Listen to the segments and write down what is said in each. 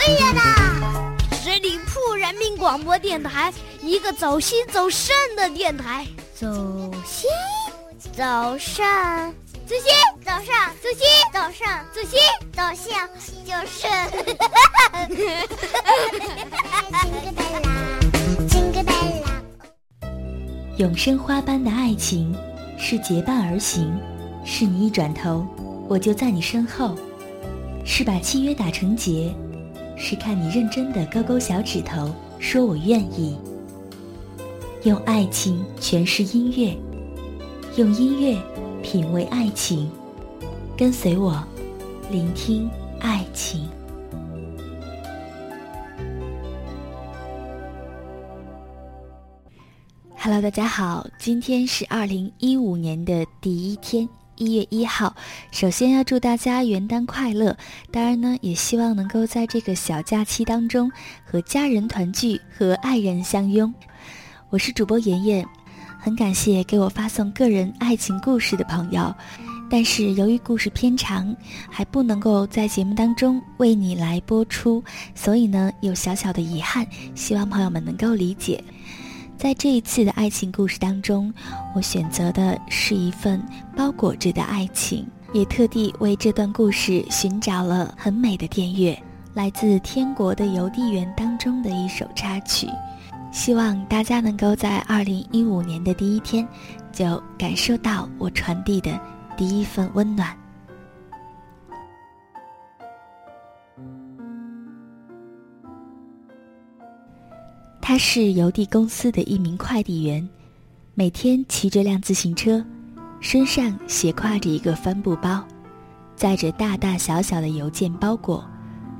哎呀啦！十里铺人民广播电台，一个走心走肾的电台。走心，走肾，走心，走上，走心，走上，走心，走向，就肾。永生花般的爱情，是结伴而行，是你一转头，我就在你身后，是把契约打成结，是看你认真的勾勾小指头，说我愿意。用爱情诠释音乐，用音乐品味爱情，跟随我，聆听爱情。Hello，大家好，今天是二零一五年的第一天，一月一号。首先要祝大家元旦快乐，当然呢，也希望能够在这个小假期当中和家人团聚，和爱人相拥。我是主播妍妍，很感谢给我发送个人爱情故事的朋友，但是由于故事偏长，还不能够在节目当中为你来播出，所以呢有小小的遗憾，希望朋友们能够理解。在这一次的爱情故事当中，我选择的是一份包裹着的爱情，也特地为这段故事寻找了很美的电乐，来自《天国的邮递员》当中的一首插曲。希望大家能够在二零一五年的第一天，就感受到我传递的第一份温暖。他是邮递公司的一名快递员，每天骑着辆自行车，身上斜挎着一个帆布包，载着大大小小的邮件包裹，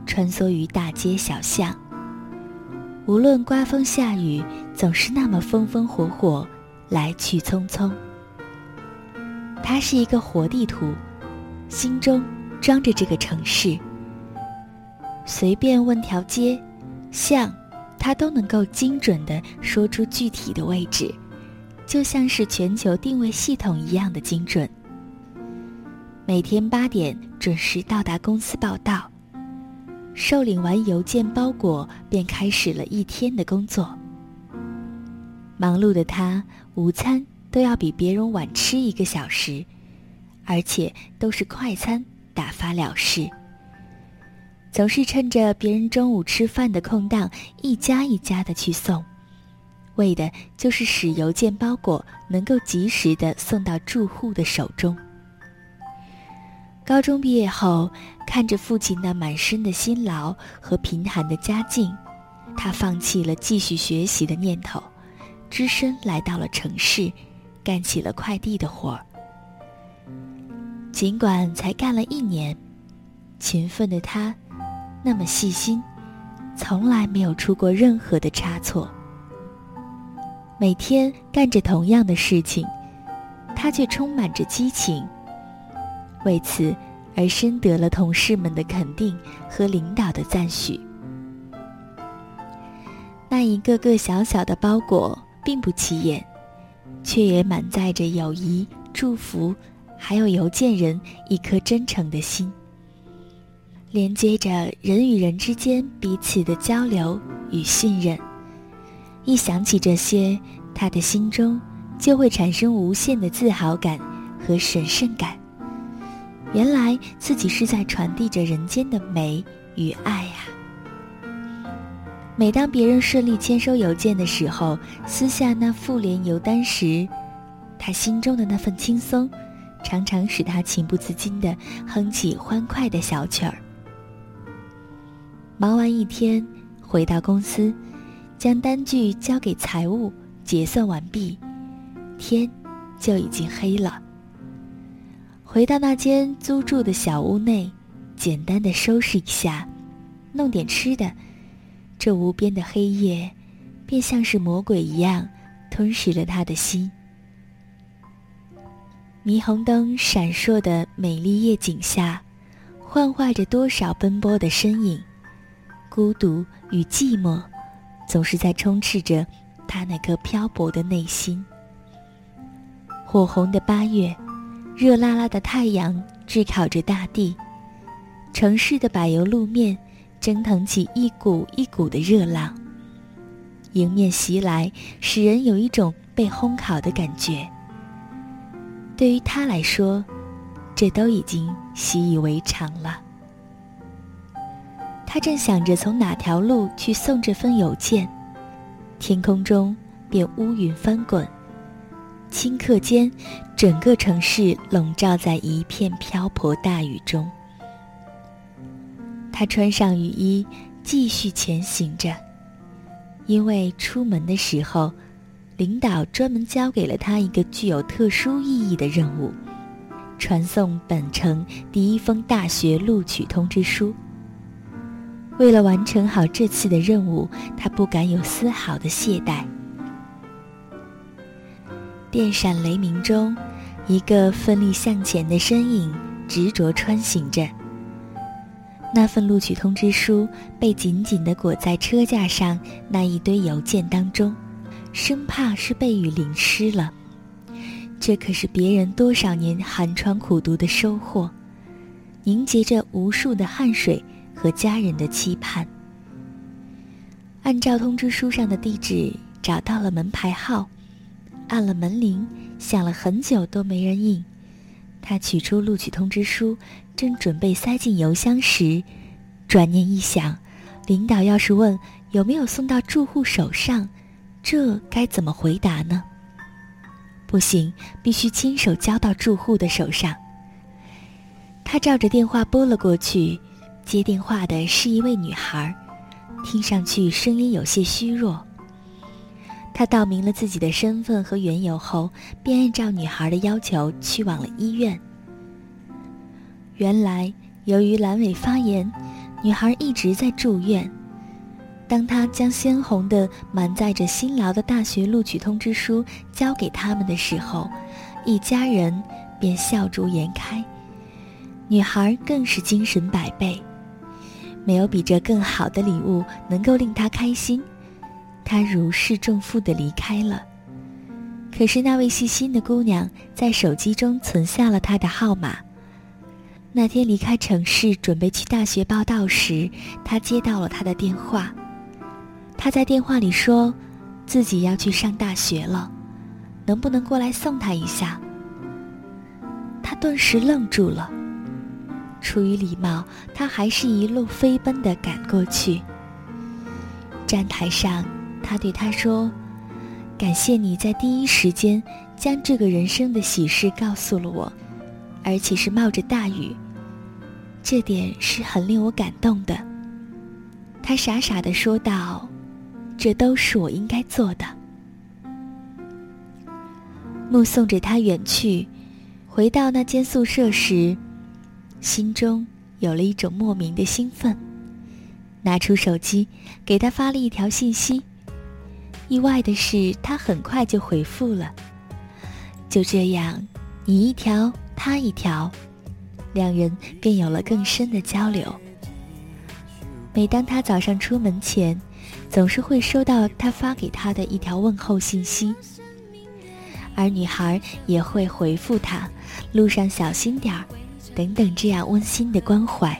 穿梭于大街小巷。无论刮风下雨，总是那么风风火火，来去匆匆。他是一个活地图，心中装着这个城市。随便问条街，巷。他都能够精准地说出具体的位置，就像是全球定位系统一样的精准。每天八点准时到达公司报到，受领完邮件包裹，便开始了一天的工作。忙碌的他，午餐都要比别人晚吃一个小时，而且都是快餐，打发了事。总是趁着别人中午吃饭的空档，一家一家的去送，为的就是使邮件包裹能够及时的送到住户的手中。高中毕业后，看着父亲那满身的辛劳和贫寒的家境，他放弃了继续学习的念头，只身来到了城市，干起了快递的活儿。尽管才干了一年，勤奋的他。那么细心，从来没有出过任何的差错。每天干着同样的事情，他却充满着激情。为此而深得了同事们的肯定和领导的赞许。那一个个小小的包裹并不起眼，却也满载着友谊、祝福，还有邮件人一颗真诚的心。连接着人与人之间彼此的交流与信任。一想起这些，他的心中就会产生无限的自豪感和神圣感。原来自己是在传递着人间的美与爱呀！每当别人顺利签收邮件的时候，撕下那复联邮单时，他心中的那份轻松，常常使他情不自禁地哼起欢快的小曲儿。忙完一天，回到公司，将单据交给财务结算完毕，天就已经黑了。回到那间租住的小屋内，简单的收拾一下，弄点吃的，这无边的黑夜，便像是魔鬼一样吞噬了他的心。霓虹灯闪烁的美丽夜景下，幻化着多少奔波的身影。孤独与寂寞，总是在充斥着他那颗漂泊的内心。火红的八月，热辣辣的太阳炙烤着大地，城市的柏油路面蒸腾起一股一股的热浪，迎面袭来，使人有一种被烘烤的感觉。对于他来说，这都已经习以为常了。他正想着从哪条路去送这封邮件，天空中便乌云翻滚。顷刻间，整个城市笼罩在一片瓢泼大雨中。他穿上雨衣，继续前行着，因为出门的时候，领导专门交给了他一个具有特殊意义的任务——传送本城第一封大学录取通知书。为了完成好这次的任务，他不敢有丝毫的懈怠。电闪雷鸣中，一个奋力向前的身影执着穿行着。那份录取通知书被紧紧地裹在车架上那一堆邮件当中，生怕是被雨淋湿了。这可是别人多少年寒窗苦读的收获，凝结着无数的汗水和家人的期盼。按照通知书上的地址找到了门牌号。按了门铃，响了很久都没人应。他取出录取通知书，正准备塞进邮箱时，转念一想，领导要是问有没有送到住户手上，这该怎么回答呢？不行，必须亲手交到住户的手上。他照着电话拨了过去，接电话的是一位女孩，听上去声音有些虚弱。他道明了自己的身份和缘由后，便按照女孩的要求去往了医院。原来，由于阑尾发炎，女孩一直在住院。当他将鲜红的、满载着辛劳的大学录取通知书交给他们的时候，一家人便笑逐颜开，女孩更是精神百倍。没有比这更好的礼物能够令他开心。他如释重负的离开了。可是那位细心的姑娘在手机中存下了他的号码。那天离开城市准备去大学报道时，他接到了他的电话。他在电话里说，自己要去上大学了，能不能过来送他一下？他顿时愣住了。出于礼貌，他还是一路飞奔地赶过去。站台上。他对他说：“感谢你在第一时间将这个人生的喜事告诉了我，而且是冒着大雨，这点是很令我感动的。”他傻傻的说道：“这都是我应该做的。”目送着他远去，回到那间宿舍时，心中有了一种莫名的兴奋，拿出手机给他发了一条信息。意外的是，他很快就回复了。就这样，你一条，他一条，两人便有了更深的交流。每当他早上出门前，总是会收到他发给他的一条问候信息，而女孩也会回复他：“路上小心点儿”，等等这样温馨的关怀。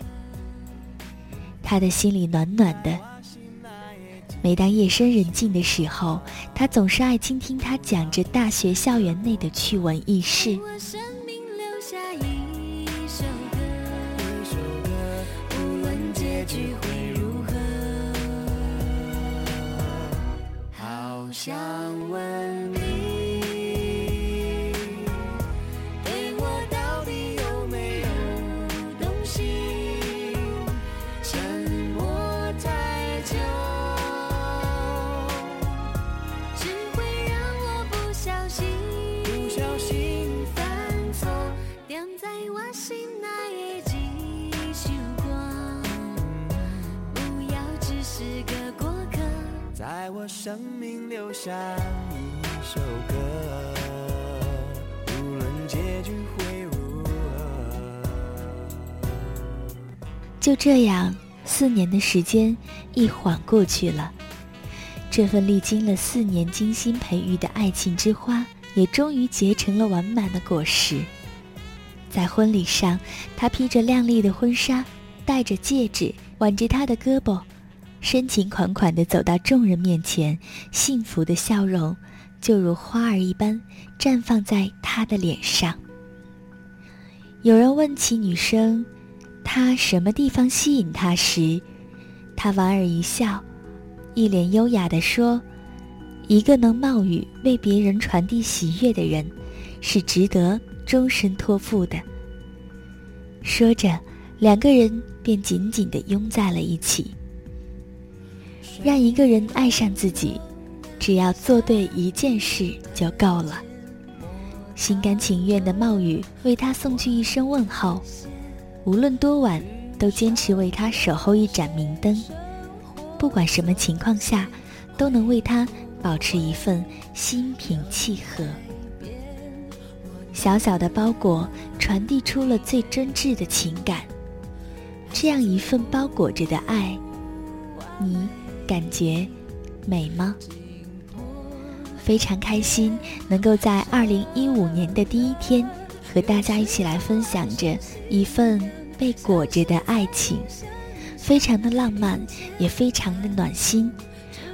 他的心里暖暖的。每当夜深人静的时候，他总是爱倾听他讲着大学校园内的趣闻轶事。好想问生命留下一首歌，无论结局会如何。就这样，四年的时间一晃过去了，这份历经了四年精心培育的爱情之花，也终于结成了完满的果实。在婚礼上，她披着亮丽的婚纱，戴着戒指，挽着他的胳膊，深情款款地走到众人面前，幸福的笑容就如花儿一般绽放在他的脸上。有人问起女生，她什么地方吸引他时，他莞尔一笑，一脸优雅地说：“一个能冒雨为别人传递喜悦的人，是值得终身托付的。”说着，两个人便紧紧地拥在了一起。让一个人爱上自己，只要做对一件事就够了。心甘情愿的冒雨为他送去一声问候，无论多晚，都坚持为他守候一盏明灯。不管什么情况下，都能为他保持一份心平气和。小小的包裹传递出了最真挚的情感，这样一份包裹着的爱，你感觉美吗？非常开心，能够在二零一五年的第一天，和大家一起来分享着一份被裹着的爱情，非常的浪漫，也非常的暖心。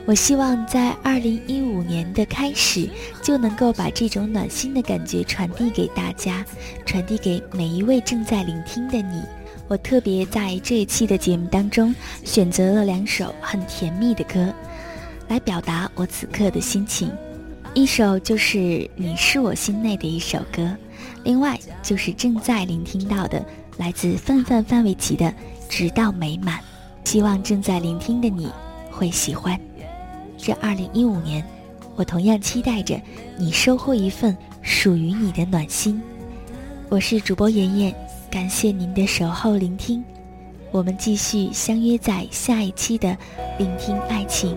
我希望在二零一五年的开始，就能够把这种暖心的感觉传递给大家，传递给每一位正在聆听的你。我特别在这一期的节目当中，选择了两首很甜蜜的歌，来表达我此刻的心情。一首就是《你是我心内的一首歌》，另外就是正在聆听到的来自范范范玮琪的《直到美满》，希望正在聆听的你会喜欢。这二零一五年，我同样期待着你收获一份属于你的暖心。我是主播妍妍，感谢您的守候聆听，我们继续相约在下一期的《聆听爱情》。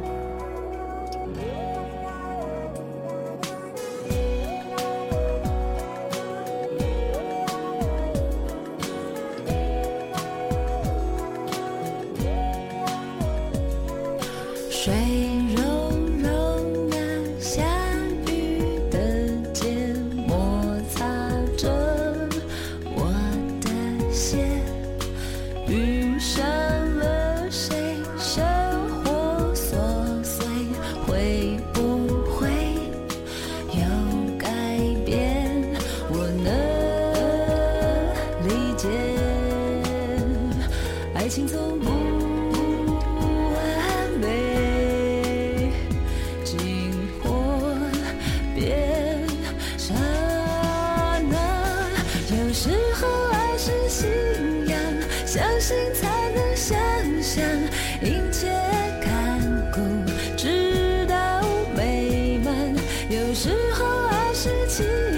是情。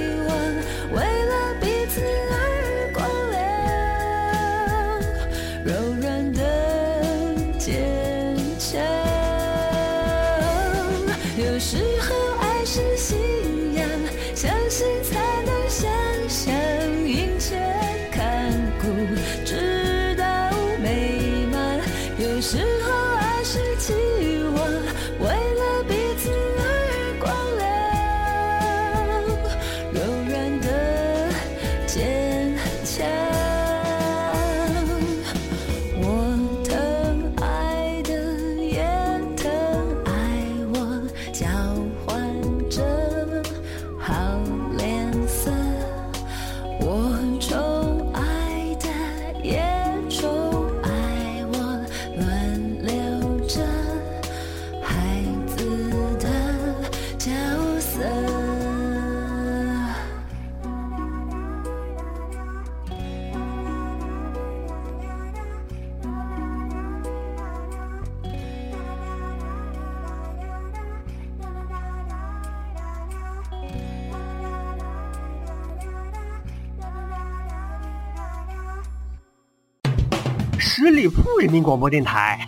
十里铺人民广播电台，